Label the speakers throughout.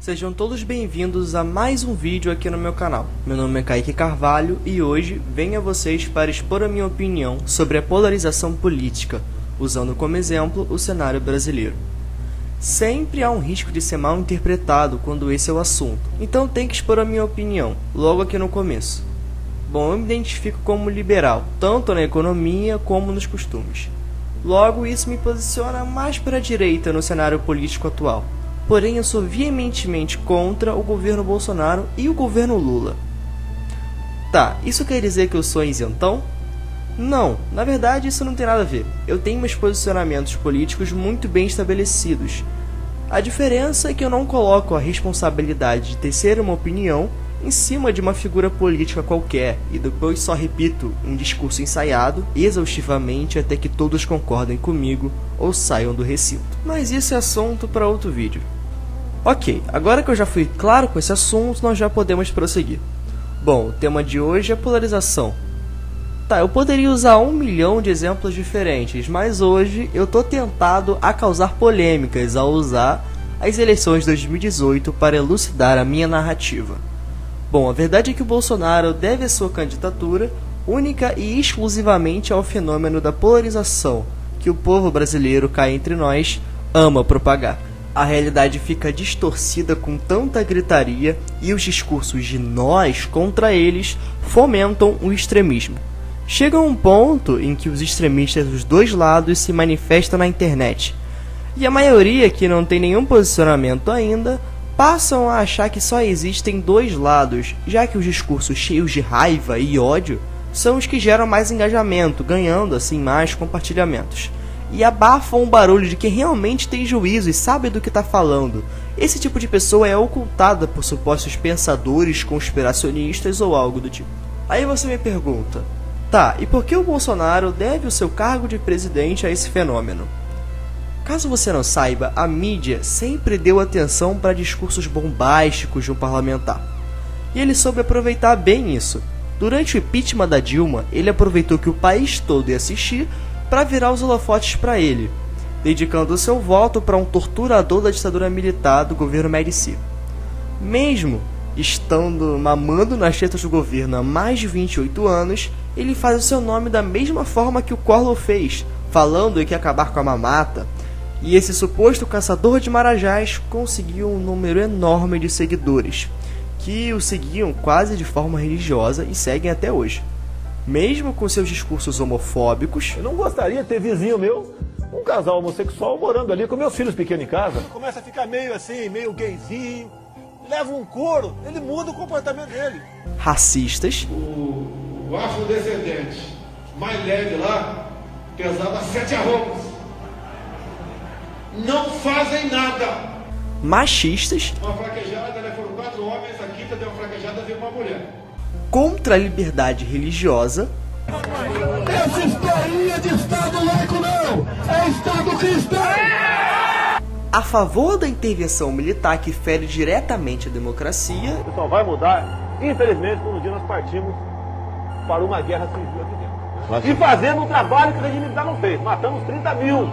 Speaker 1: Sejam todos bem-vindos a mais um vídeo aqui no meu canal. Meu nome é Kaique Carvalho e hoje venho a vocês para expor a minha opinião sobre a polarização política, usando como exemplo o cenário brasileiro. Sempre há um risco de ser mal interpretado quando esse é o assunto, então tenho que expor a minha opinião, logo aqui no começo. Bom, eu me identifico como liberal, tanto na economia como nos costumes. Logo, isso me posiciona mais para a direita no cenário político atual porém eu sou veementemente contra o governo Bolsonaro e o governo Lula. Tá, isso quer dizer que eu sou isentão? Não, na verdade isso não tem nada a ver. Eu tenho meus posicionamentos políticos muito bem estabelecidos. A diferença é que eu não coloco a responsabilidade de tecer uma opinião em cima de uma figura política qualquer e depois só repito um discurso ensaiado exaustivamente até que todos concordem comigo ou saiam do recinto. Mas isso é assunto para outro vídeo. Ok, agora que eu já fui claro com esse assunto, nós já podemos prosseguir. Bom, o tema de hoje é polarização. Tá, eu poderia usar um milhão de exemplos diferentes, mas hoje eu tô tentado a causar polêmicas ao usar as eleições de 2018 para elucidar a minha narrativa. Bom, a verdade é que o Bolsonaro deve a sua candidatura única e exclusivamente ao fenômeno da polarização que o povo brasileiro cai entre nós ama propagar a realidade fica distorcida com tanta gritaria e os discursos de nós contra eles fomentam o extremismo. Chega um ponto em que os extremistas dos dois lados se manifestam na internet. E a maioria que não tem nenhum posicionamento ainda passam a achar que só existem dois lados, já que os discursos cheios de raiva e ódio são os que geram mais engajamento, ganhando assim mais compartilhamentos e abafam o barulho de quem realmente tem juízo e sabe do que está falando. Esse tipo de pessoa é ocultada por supostos pensadores conspiracionistas ou algo do tipo. Aí você me pergunta: tá, e por que o Bolsonaro deve o seu cargo de presidente a esse fenômeno? Caso você não saiba, a mídia sempre deu atenção para discursos bombásticos de um parlamentar. E ele soube aproveitar bem isso. Durante o impeachment da Dilma, ele aproveitou que o país todo ia assistir para virar os holofotes para ele, dedicando seu voto para um torturador da ditadura militar do governo Medici. Mesmo estando mamando nas tetas do governo há mais de 28 anos, ele faz o seu nome da mesma forma que o Collor fez, falando que acabar com a mamata. E esse suposto caçador de marajás conseguiu um número enorme de seguidores, que o seguiam quase de forma religiosa e seguem até hoje mesmo com seus discursos homofóbicos.
Speaker 2: Eu não gostaria de ter vizinho meu, um casal homossexual, morando ali com meus filhos pequenos em casa.
Speaker 3: Começa a ficar meio assim, meio gayzinho, leva um couro, ele muda o comportamento dele.
Speaker 1: Racistas.
Speaker 4: O, o afrodescendente mais leve lá pesava sete arrobas. Não fazem nada.
Speaker 1: Machistas.
Speaker 4: Uma fraquejada, né? foram quatro homens, a quinta deu uma fraquejada, veio uma mulher
Speaker 1: contra a liberdade religiosa.
Speaker 5: Essa historinha de Estado laico não! É Estado cristão!
Speaker 1: A favor da intervenção militar que fere diretamente a democracia.
Speaker 2: O pessoal vai mudar, infelizmente, quando um dia nós partimos para uma guerra civil aqui dentro. E fazendo um trabalho que o regime militar não fez. Matamos 30 mil.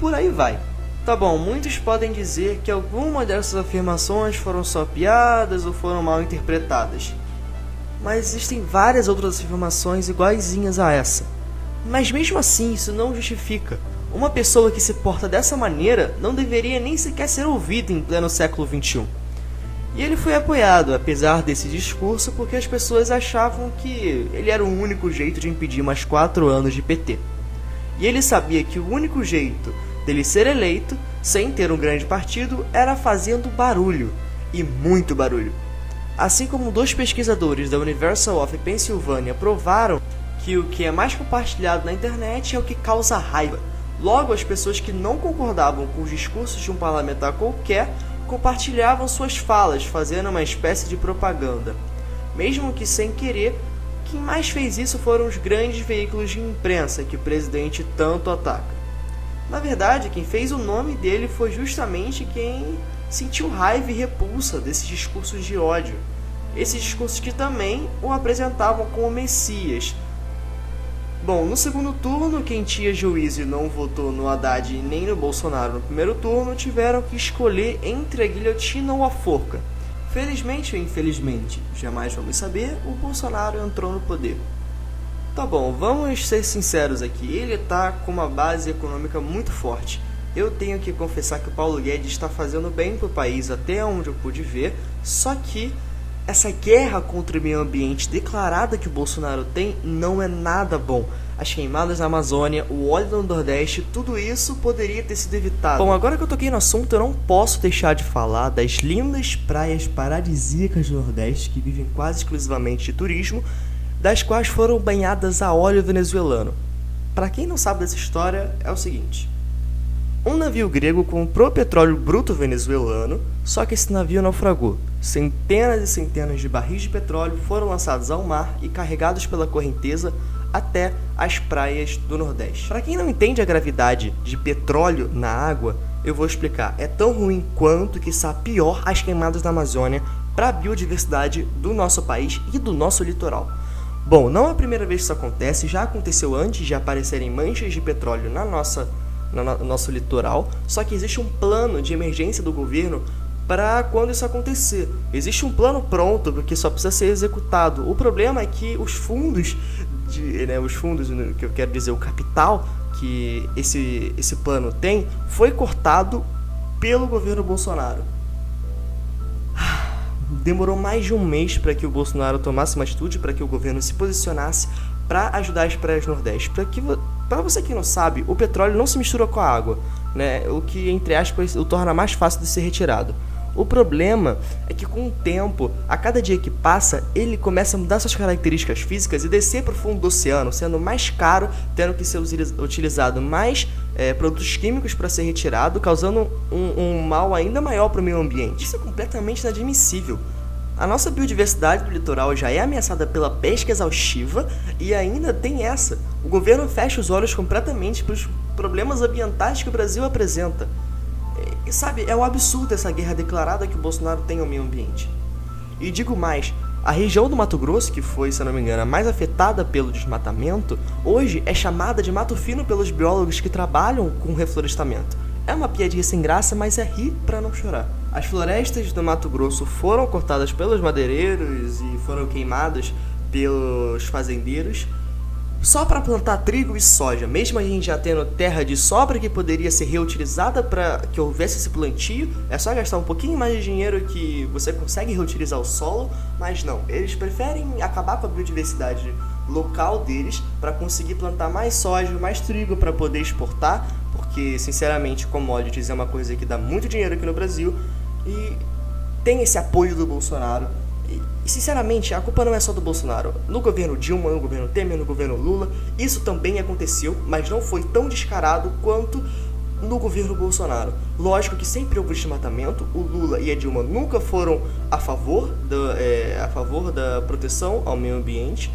Speaker 1: Por aí vai. Tá bom, muitos podem dizer que algumas dessas afirmações foram só piadas ou foram mal interpretadas. Mas existem várias outras afirmações iguaizinhas a essa. Mas mesmo assim, isso não justifica. Uma pessoa que se porta dessa maneira não deveria nem sequer ser ouvida em pleno século XXI. E ele foi apoiado, apesar desse discurso, porque as pessoas achavam que ele era o único jeito de impedir mais quatro anos de PT. E ele sabia que o único jeito dele ser eleito, sem ter um grande partido, era fazendo barulho, e muito barulho. Assim como dois pesquisadores da Universal of Pennsylvania provaram que o que é mais compartilhado na internet é o que causa raiva. Logo, as pessoas que não concordavam com os discursos de um parlamentar qualquer compartilhavam suas falas, fazendo uma espécie de propaganda. Mesmo que sem querer, quem mais fez isso foram os grandes veículos de imprensa que o presidente tanto ataca. Na verdade, quem fez o nome dele foi justamente quem sentiu raiva e repulsa desses discursos de ódio. Esses discursos que também o apresentavam como Messias. Bom, no segundo turno, quem tinha juízo e não votou no Haddad nem no Bolsonaro no primeiro turno tiveram que escolher entre a guilhotina ou a forca. Felizmente ou infelizmente, jamais vamos saber, o Bolsonaro entrou no poder. Tá bom, vamos ser sinceros aqui, ele tá com uma base econômica muito forte. Eu tenho que confessar que o Paulo Guedes está fazendo bem para o país até onde eu pude ver, só que essa guerra contra o meio ambiente declarada que o Bolsonaro tem não é nada bom. As queimadas na Amazônia, o óleo do Nordeste, tudo isso poderia ter sido evitado. Bom, agora que eu toquei no assunto, eu não posso deixar de falar das lindas praias paradisíacas do Nordeste que vivem quase exclusivamente de turismo, das quais foram banhadas a óleo venezuelano. Para quem não sabe dessa história, é o seguinte: um navio grego comprou petróleo bruto venezuelano, só que esse navio naufragou. Centenas e centenas de barris de petróleo foram lançados ao mar e carregados pela correnteza até as praias do Nordeste. Para quem não entende a gravidade de petróleo na água, eu vou explicar. É tão ruim quanto que está pior as queimadas da Amazônia para a biodiversidade do nosso país e do nosso litoral. Bom, não é a primeira vez que isso acontece, já aconteceu antes de aparecerem manchas de petróleo na nossa no nosso litoral, só que existe um plano de emergência do governo para quando isso acontecer. Existe um plano pronto porque só precisa ser executado. O problema é que os fundos, de, né, os fundos que eu quero dizer o capital que esse esse plano tem foi cortado pelo governo Bolsonaro. Demorou mais de um mês para que o Bolsonaro tomasse uma atitude, para que o governo se posicionasse para ajudar as praias do Nordeste. Para que para você que não sabe, o petróleo não se mistura com a água, né? O que entre aspas o torna mais fácil de ser retirado. O problema é que com o tempo, a cada dia que passa, ele começa a mudar suas características físicas e descer para o fundo do oceano, sendo mais caro, tendo que ser utilizado mais é, produtos químicos para ser retirado, causando um, um mal ainda maior para o meio ambiente. Isso é completamente inadmissível. A nossa biodiversidade do litoral já é ameaçada pela pesca exaustiva e ainda tem essa. O governo fecha os olhos completamente para os problemas ambientais que o Brasil apresenta. E, sabe, é um absurdo essa guerra declarada que o Bolsonaro tem ao meio ambiente. E digo mais, a região do Mato Grosso, que foi, se não me engano, a mais afetada pelo desmatamento, hoje é chamada de Mato Fino pelos biólogos que trabalham com reflorestamento. É uma piadinha sem graça, mas é rir para não chorar. As florestas do Mato Grosso foram cortadas pelos madeireiros e foram queimadas pelos fazendeiros só para plantar trigo e soja, mesmo a gente já tendo terra de sobra que poderia ser reutilizada para que houvesse esse plantio, é só gastar um pouquinho mais de dinheiro que você consegue reutilizar o solo, mas não, eles preferem acabar com a biodiversidade local deles para conseguir plantar mais soja, mais trigo para poder exportar, porque sinceramente commodities é uma coisa que dá muito dinheiro aqui no Brasil e tem esse apoio do Bolsonaro. Sinceramente, a culpa não é só do Bolsonaro. No governo Dilma, no governo Temer, no governo Lula, isso também aconteceu, mas não foi tão descarado quanto no governo Bolsonaro. Lógico que sempre houve desmatamento, o Lula e a Dilma nunca foram a favor da, é, a favor da proteção ao meio ambiente.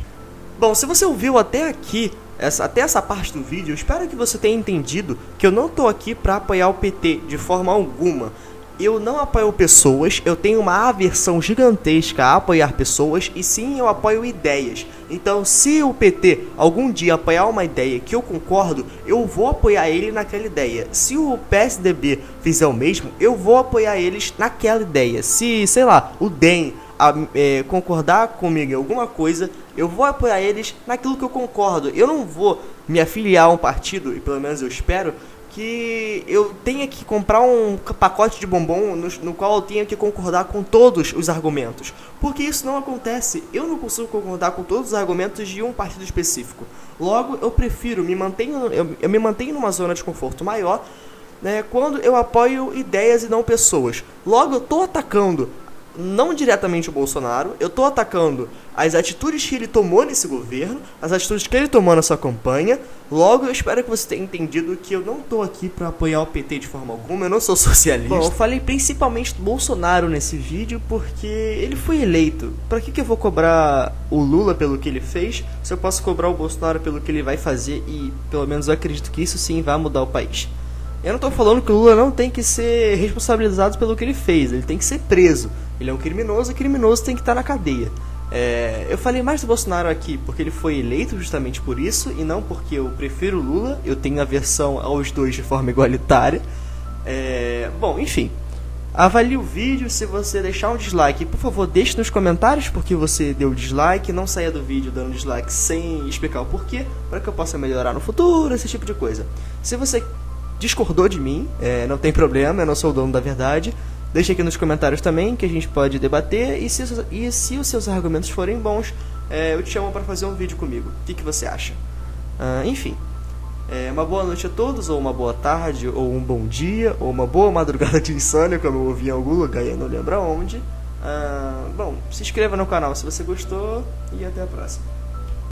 Speaker 1: Bom, se você ouviu até aqui, essa, até essa parte do vídeo, espero que você tenha entendido que eu não estou aqui para apoiar o PT de forma alguma eu não apoio pessoas, eu tenho uma aversão gigantesca a apoiar pessoas e sim eu apoio ideias. Então, se o PT algum dia apoiar uma ideia que eu concordo, eu vou apoiar ele naquela ideia. Se o PSDB fizer o mesmo, eu vou apoiar eles naquela ideia. Se, sei lá, o DEM a, é, concordar comigo em alguma coisa, eu vou apoiar eles naquilo que eu concordo. Eu não vou me afiliar a um partido, e pelo menos eu espero, que eu tenha que comprar um pacote de bombom no, no, qual eu tenha que concordar com todos os argumentos. Porque isso não acontece. Eu não consigo concordar com todos os argumentos de um partido específico. Logo, eu prefiro me mantenho, eu, eu me mantenho numa zona de conforto maior né, quando eu apoio ideias e não pessoas. Logo, eu estou atacando não diretamente o Bolsonaro, eu estou atacando as atitudes que ele tomou nesse governo, as atitudes que ele tomou na sua campanha. Logo, eu espero que você tenha entendido que eu não estou aqui para apoiar o PT de forma alguma, eu não sou socialista. Bom, eu falei principalmente do Bolsonaro nesse vídeo porque ele foi eleito. Para que, que eu vou cobrar o Lula pelo que ele fez se eu posso cobrar o Bolsonaro pelo que ele vai fazer e pelo menos eu acredito que isso sim vai mudar o país. Eu não estou falando que o Lula não tem que ser responsabilizado pelo que ele fez, ele tem que ser preso. Ele é um criminoso e criminoso tem que estar na cadeia. É, eu falei mais do Bolsonaro aqui porque ele foi eleito justamente por isso e não porque eu prefiro Lula. Eu tenho aversão aos dois de forma igualitária. É, bom, enfim. Avalie o vídeo, se você deixar um dislike, por favor, deixe nos comentários porque você deu dislike, não saia do vídeo dando dislike sem explicar o porquê, para que eu possa melhorar no futuro, esse tipo de coisa. Se você discordou de mim, é, não tem problema, eu não sou o dono da verdade, deixe aqui nos comentários também que a gente pode debater e se, e se os seus argumentos forem bons, é, eu te chamo para fazer um vídeo comigo. O que, que você acha? Uh, enfim. É, uma boa noite a todos, ou uma boa tarde, ou um bom dia, ou uma boa madrugada de insônia, como eu ouvi em algum lugar e eu não lembro aonde. Ah, bom, se inscreva no canal se você gostou e até a próxima.